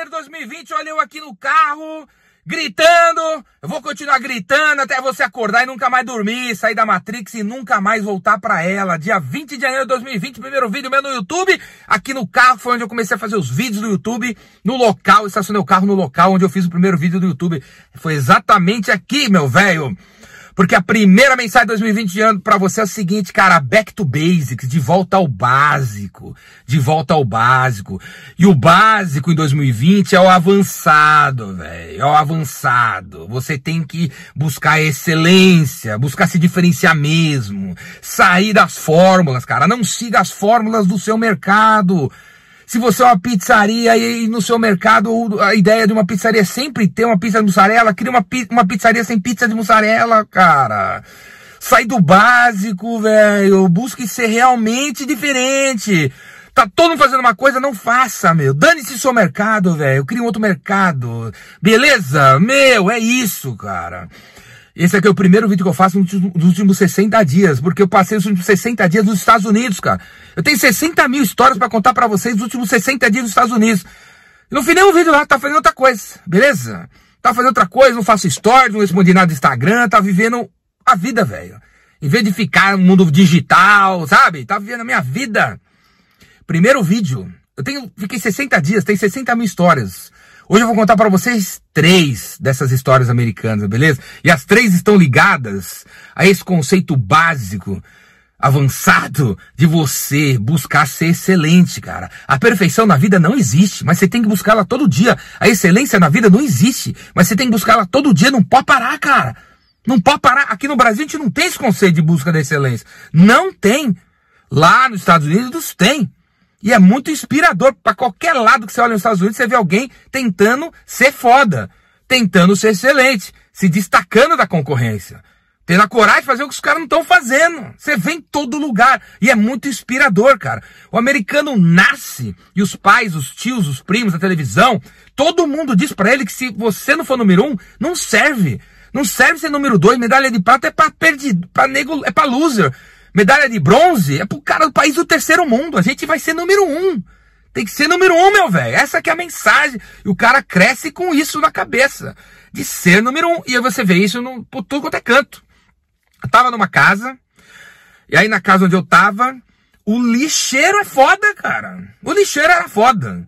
janeiro de 2020, olha eu aqui no carro, gritando. Eu vou continuar gritando até você acordar e nunca mais dormir, sair da Matrix e nunca mais voltar para ela. Dia 20 de janeiro de 2020, primeiro vídeo meu no YouTube. Aqui no carro foi onde eu comecei a fazer os vídeos do YouTube, no local, estacionei o carro no local onde eu fiz o primeiro vídeo do YouTube. Foi exatamente aqui, meu velho. Porque a primeira mensagem de 2020 para você é o seguinte, cara, back to basics, de volta ao básico, de volta ao básico. E o básico em 2020 é o avançado, velho, é o avançado. Você tem que buscar excelência, buscar se diferenciar mesmo, sair das fórmulas, cara, não siga as fórmulas do seu mercado. Se você é uma pizzaria e no seu mercado a ideia de uma pizzaria é sempre ter uma pizza de mussarela, cria uma, uma pizzaria sem pizza de mussarela, cara. Sai do básico, velho. Busque ser realmente diferente. Tá todo mundo fazendo uma coisa, não faça, meu. Dane-se seu mercado, velho. Cria um outro mercado. Beleza? Meu, é isso, cara. Esse aqui é o primeiro vídeo que eu faço nos últimos 60 dias, porque eu passei os últimos 60 dias nos Estados Unidos, cara. Eu tenho 60 mil histórias para contar para vocês dos últimos 60 dias nos Estados Unidos. Não fiz nenhum vídeo lá, tá fazendo outra coisa, beleza? Tá fazendo outra coisa, não faço stories, não respondi nada no Instagram, tá vivendo a vida, velho. Em vez de ficar no mundo digital, sabe? Tá vivendo a minha vida. Primeiro vídeo. Eu tenho, fiquei 60 dias, tem 60 mil histórias. Hoje eu vou contar para vocês três dessas histórias americanas, beleza? E as três estão ligadas a esse conceito básico, avançado, de você buscar ser excelente, cara. A perfeição na vida não existe, mas você tem que buscá-la todo dia. A excelência na vida não existe, mas você tem que buscá-la todo dia. Não pode parar, cara. Não pode parar. Aqui no Brasil a gente não tem esse conceito de busca da excelência. Não tem. Lá nos Estados Unidos tem. E é muito inspirador. Para qualquer lado que você olha nos Estados Unidos, você vê alguém tentando ser foda, tentando ser excelente, se destacando da concorrência. Tendo a coragem de fazer o que os caras não estão fazendo. Você vê em todo lugar. E é muito inspirador, cara. O americano nasce e os pais, os tios, os primos, a televisão, todo mundo diz para ele que se você não for número um, não serve. Não serve ser número dois. Medalha de prata é pra perdido, pra nego, é pra loser. Medalha de bronze é pro cara do país do terceiro mundo. A gente vai ser número um. Tem que ser número um, meu velho. Essa que é a mensagem. E o cara cresce com isso na cabeça. De ser número um. E aí você vê isso no, por tudo quanto é canto. Eu tava numa casa. E aí na casa onde eu tava, o lixeiro é foda, cara. O lixeiro era foda.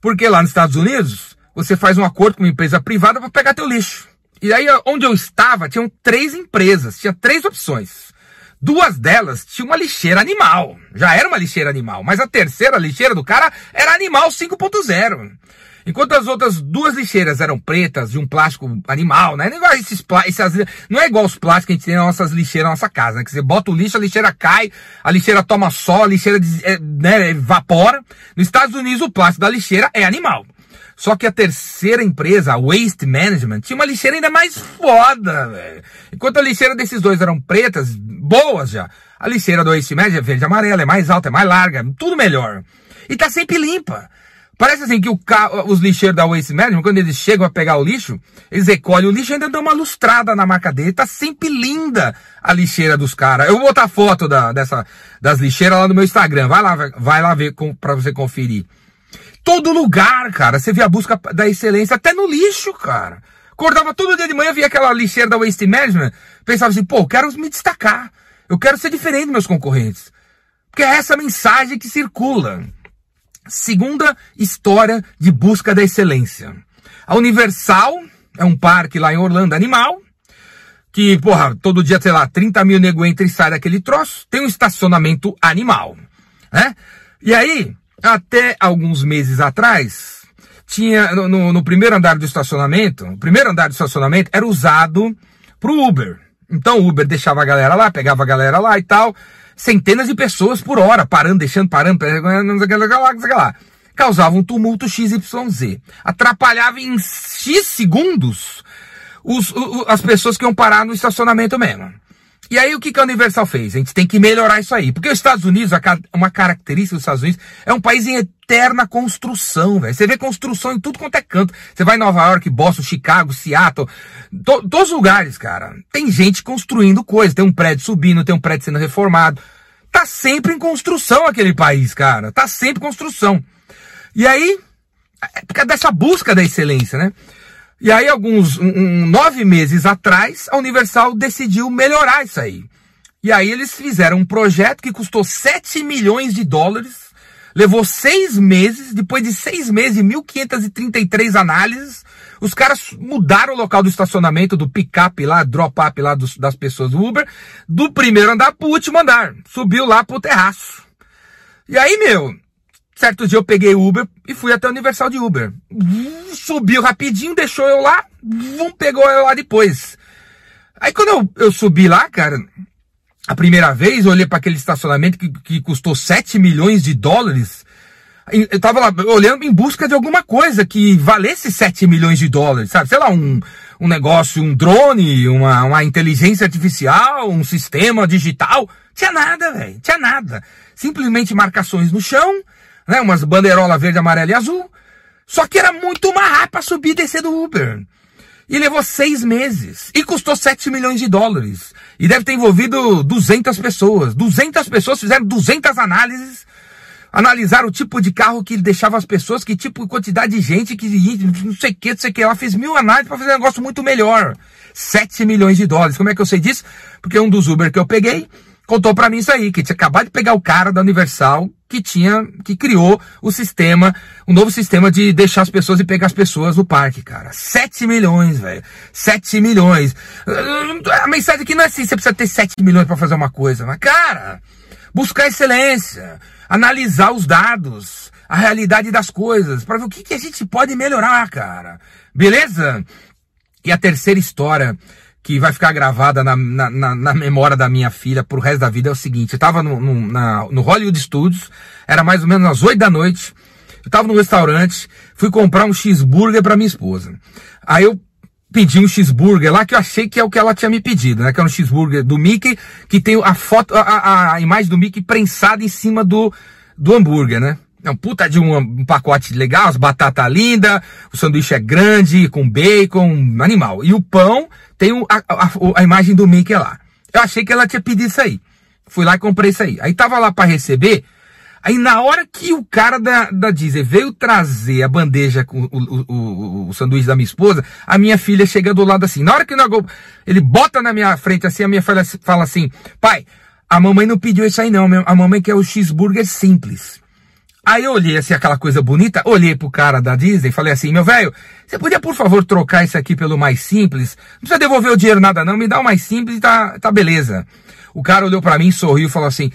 Porque lá nos Estados Unidos, você faz um acordo com uma empresa privada para pegar teu lixo. E aí onde eu estava, tinham três empresas. Tinha três opções. Duas delas tinham uma lixeira animal. Já era uma lixeira animal. Mas a terceira lixeira do cara era animal 5.0. Enquanto as outras duas lixeiras eram pretas, de um plástico animal, né? Não é igual, esses, não é igual os plásticos que a gente tem nas nossas lixeiras na nossa casa, né? Que você bota o lixo, a lixeira cai, a lixeira toma sol, a lixeira é, né, evapora. Nos Estados Unidos, o plástico da lixeira é animal. Só que a terceira empresa, a Waste Management, tinha uma lixeira ainda mais foda, velho. Enquanto a lixeira desses dois eram pretas, boas já. A lixeira do Waste Management é verde amarela, é mais alta, é mais larga, tudo melhor. E tá sempre limpa. Parece assim que o os lixeiros da Waste Management, quando eles chegam a pegar o lixo, eles recolhem o lixo e ainda dão uma lustrada na marca dele. Tá sempre linda a lixeira dos caras. Eu vou botar foto da, dessa, das lixeiras lá no meu Instagram. Vai lá, vai lá ver com, pra você conferir. Todo lugar, cara, você vê a busca da excelência, até no lixo, cara. Acordava todo dia de manhã, via aquela lixeira da Waste Management, pensava assim, pô, quero me destacar. Eu quero ser diferente dos meus concorrentes. Porque é essa mensagem que circula. Segunda história de busca da excelência. A Universal é um parque lá em Orlando animal, que, porra, todo dia, sei lá, 30 mil nego entra e sai daquele troço, tem um estacionamento animal, né? E aí, até alguns meses atrás, tinha no, no, primeiro andar do estacionamento, o primeiro andar do estacionamento era usado pro Uber. Então o Uber deixava a galera lá, pegava a galera lá e tal, centenas de pessoas por hora, parando, deixando, parando, não sei o lá. Causava um tumulto XYZ. Atrapalhava em X segundos os, as pessoas que iam parar no estacionamento mesmo. E aí o que, que a Universal fez? A gente tem que melhorar isso aí. Porque os Estados Unidos, uma característica dos Estados Unidos, é um país em eterna construção, velho. Você vê construção em tudo quanto é canto. Você vai em Nova York, Boston, Chicago, Seattle, to, todos os lugares, cara. Tem gente construindo coisas. Tem um prédio subindo, tem um prédio sendo reformado. Tá sempre em construção aquele país, cara. Tá sempre em construção. E aí, É por causa dessa busca da excelência, né? E aí, alguns um, nove meses atrás, a Universal decidiu melhorar isso aí. E aí eles fizeram um projeto que custou 7 milhões de dólares, levou seis meses, depois de seis meses e 1.533 análises, os caras mudaram o local do estacionamento do pick-up lá, drop-up lá dos, das pessoas do Uber, do primeiro andar pro último andar. Subiu lá pro terraço. E aí, meu, certo dia eu peguei Uber e fui até o Universal de Uber. Subiu rapidinho, deixou eu lá, pegou eu lá depois. Aí quando eu, eu subi lá, cara, a primeira vez olhei para aquele estacionamento que, que custou 7 milhões de dólares. Eu tava lá olhando em busca de alguma coisa que valesse 7 milhões de dólares, sabe? Sei lá, um, um negócio, um drone, uma, uma inteligência artificial, um sistema digital. Tinha nada, velho. Tinha nada. Simplesmente marcações no chão, né? Umas bandeirola verde, amarela e azul. Só que era muito rápido para subir e descer do Uber. E levou seis meses. E custou 7 milhões de dólares. E deve ter envolvido 200 pessoas. 200 pessoas fizeram 200 análises. Analisaram o tipo de carro que deixava as pessoas, que tipo, quantidade de gente, que não sei o que, não sei o que. Ela fez mil análises para fazer um negócio muito melhor. 7 milhões de dólares. Como é que eu sei disso? Porque um dos Uber que eu peguei contou para mim isso aí, que tinha acabado de pegar o cara da Universal que tinha, que criou o sistema, um novo sistema de deixar as pessoas e pegar as pessoas no parque, cara. 7 milhões, velho. 7 milhões. A mensagem aqui não é assim, você precisa ter 7 milhões para fazer uma coisa, mas cara, buscar excelência, analisar os dados, a realidade das coisas, para ver o que, que a gente pode melhorar, cara. Beleza? E a terceira história que vai ficar gravada na, na, na, na, memória da minha filha pro resto da vida é o seguinte, eu tava no, no, na, no Hollywood Studios, era mais ou menos às 8 da noite, eu tava no restaurante, fui comprar um cheeseburger para minha esposa. Aí eu pedi um cheeseburger lá que eu achei que é o que ela tinha me pedido, né? Que é um cheeseburger do Mickey, que tem a foto, a, a, a imagem do Mickey prensada em cima do, do hambúrguer, né? É um puta de um, um pacote legal, as batatas lindas, o sanduíche é grande, com bacon, animal. E o pão tem a, a, a, imagem do Mickey lá. Eu achei que ela tinha pedido isso aí. Fui lá e comprei isso aí. Aí tava lá para receber. Aí na hora que o cara da, da Disney veio trazer a bandeja com o, o, o, o, sanduíche da minha esposa, a minha filha chega do lado assim. Na hora que ele bota na minha frente assim, a minha filha fala assim, pai, a mamãe não pediu isso aí não, a mamãe quer o cheeseburger simples. Aí eu olhei assim, aquela coisa bonita, olhei pro cara da Disney e falei assim, meu velho, você podia por favor trocar isso aqui pelo mais simples? Não precisa devolver o dinheiro nada não, me dá o mais simples e tá, tá beleza. O cara olhou para mim, sorriu e falou assim,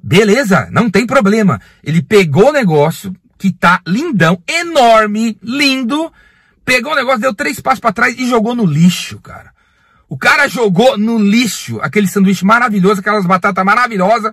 beleza, não tem problema. Ele pegou o negócio, que tá lindão, enorme, lindo, pegou o negócio, deu três passos para trás e jogou no lixo, cara. O cara jogou no lixo aquele sanduíche maravilhoso, aquelas batatas maravilhosas,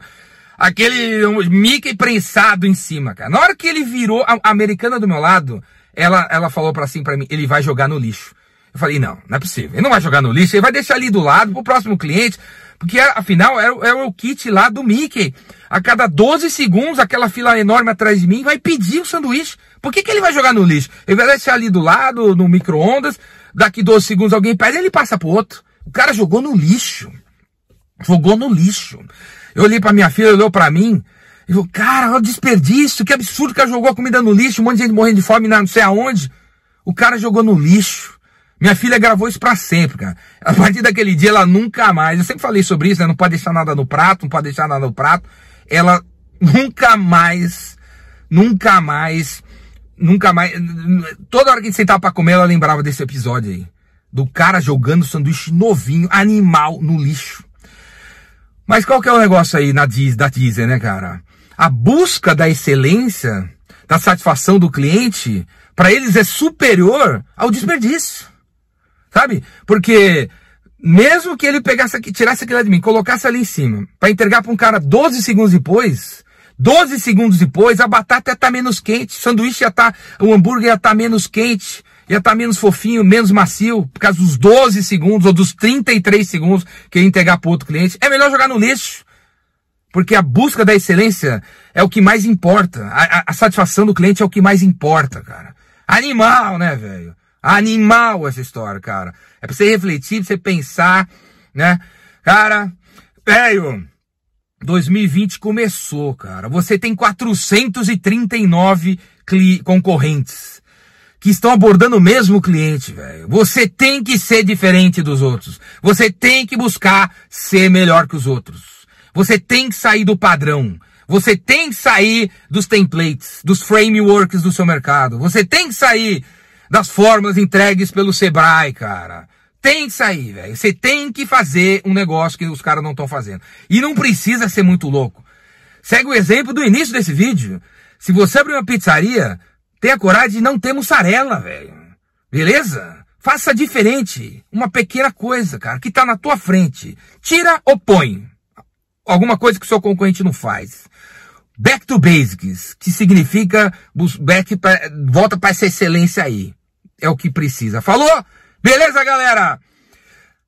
aquele Mickey prensado em cima, cara. Na hora que ele virou a, americana do meu lado, ela, ela falou para assim para mim, ele vai jogar no lixo. Eu falei, não, não é possível. Ele não vai jogar no lixo, ele vai deixar ali do lado pro próximo cliente, porque afinal era, era o kit lá do Mickey. A cada 12 segundos, aquela fila enorme atrás de mim vai pedir o sanduíche. Por que, que ele vai jogar no lixo? Ele vai deixar ali do lado, no micro-ondas, daqui 12 segundos alguém pede, ele passa pro outro. O cara jogou no lixo. Jogou no lixo. Eu olhei para minha filha, olhou para mim, e falou, cara, olha o desperdício, que absurdo que ela jogou a comida no lixo, um monte de gente morrendo de fome não sei aonde. O cara jogou no lixo. Minha filha gravou isso para sempre, cara. A partir daquele dia, ela nunca mais, eu sempre falei sobre isso, né? Não pode deixar nada no prato, não pode deixar nada no prato. Ela nunca mais, nunca mais, nunca mais, toda hora que a gente sentava pra comer, ela lembrava desse episódio aí. Do cara jogando sanduíche novinho, animal, no lixo. Mas qual que é o negócio aí na da Disney, né, cara? A busca da excelência, da satisfação do cliente, para eles é superior ao desperdício. Sabe? Porque mesmo que ele pegasse aqui, tirasse aquilo de mim, colocasse ali em cima, para entregar para um cara 12 segundos depois, 12 segundos depois, a batata ia estar tá menos quente, o sanduíche ia estar, tá, o hambúrguer ia estar tá menos quente, ia estar tá menos fofinho, menos macio, por causa dos 12 segundos ou dos 33 segundos que ia entregar para outro cliente. É melhor jogar no lixo. Porque a busca da excelência é o que mais importa. A, a, a satisfação do cliente é o que mais importa, cara. Animal, né, velho? Animal essa história, cara. É pra você refletir, pra você pensar, né? Cara, velho, 2020 começou, cara. Você tem 439 concorrentes. Que estão abordando o mesmo cliente, velho. Você tem que ser diferente dos outros. Você tem que buscar ser melhor que os outros. Você tem que sair do padrão. Você tem que sair dos templates, dos frameworks do seu mercado. Você tem que sair das formas entregues pelo Sebrae, cara. Tem que sair, velho. Você tem que fazer um negócio que os caras não estão fazendo. E não precisa ser muito louco. Segue o exemplo do início desse vídeo. Se você abrir uma pizzaria, tenha coragem de não ter mussarela, velho. Beleza? Faça diferente. Uma pequena coisa, cara, que tá na tua frente. Tira ou põe. Alguma coisa que o seu concorrente não faz. Back to basics, que significa back pra, volta para essa excelência aí. É o que precisa. Falou? Beleza, galera?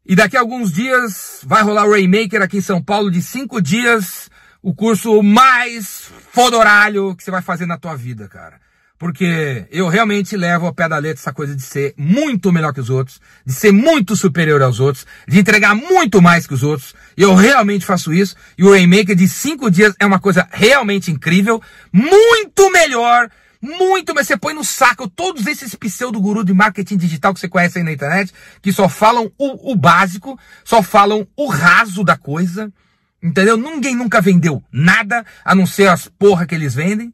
E daqui a alguns dias vai rolar o Rainmaker aqui em São Paulo de cinco dias. O curso mais fodoralho que você vai fazer na tua vida, cara. Porque eu realmente levo ao pé da letra essa coisa de ser muito melhor que os outros, de ser muito superior aos outros, de entregar muito mais que os outros. Eu realmente faço isso. E o Rainmaker de cinco dias é uma coisa realmente incrível, muito melhor muito, mas você põe no saco todos esses pseudo guru de marketing digital que você conhece aí na internet, que só falam o, o básico, só falam o raso da coisa, entendeu? Ninguém nunca vendeu nada, a não ser as porra que eles vendem.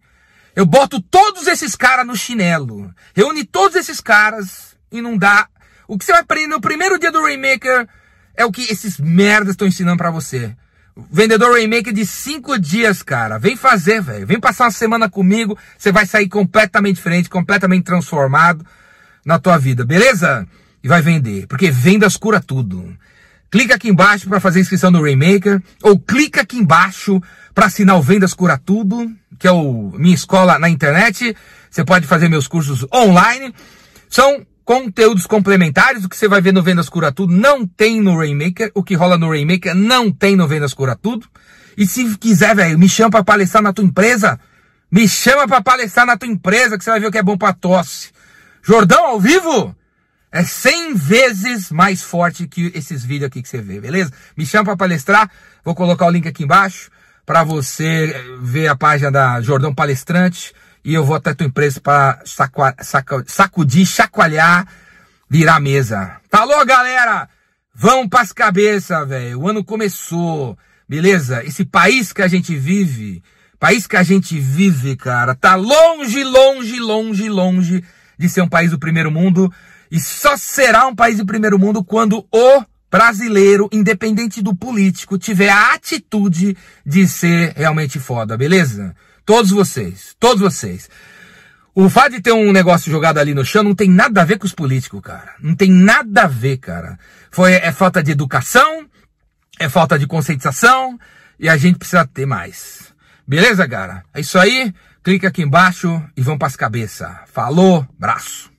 Eu boto todos esses caras no chinelo. Reúne todos esses caras e não dá. O que você vai aprender no primeiro dia do Rainmaker é o que esses merdas estão ensinando para você. Vendedor Rainmaker de cinco dias, cara. Vem fazer, velho. Vem passar uma semana comigo. Você vai sair completamente diferente, completamente transformado na tua vida, beleza? E vai vender. Porque vendas cura tudo. Clica aqui embaixo para fazer inscrição no Rainmaker. Ou clica aqui embaixo para assinar o Vendas Cura Tudo que é o minha escola na internet. Você pode fazer meus cursos online. São conteúdos complementares. O que você vai ver no Vendas Cura Tudo não tem no Rainmaker. O que rola no Rainmaker não tem no Vendas Cura Tudo. E se quiser, velho, me chama para palestrar na tua empresa. Me chama para palestrar na tua empresa que você vai ver o que é bom para tosse. Jordão ao vivo é 100 vezes mais forte que esses vídeos aqui que você vê, beleza? Me chama para palestrar. Vou colocar o link aqui embaixo para você ver a página da Jordão Palestrante e eu vou até tua empresa para sacudir, chacoalhar, virar mesa. Falou, galera? Vamos para as cabeças, velho. O ano começou, beleza? Esse país que a gente vive, país que a gente vive, cara, tá longe, longe, longe, longe de ser um país do primeiro mundo. E só será um país do primeiro mundo quando o brasileiro, independente do político, tiver a atitude de ser realmente foda, beleza? Todos vocês, todos vocês. O fato de ter um negócio jogado ali no chão não tem nada a ver com os políticos, cara. Não tem nada a ver, cara. Foi, é falta de educação, é falta de conscientização e a gente precisa ter mais. Beleza, cara? É isso aí. Clica aqui embaixo e vamos para as cabeças. Falou, braço.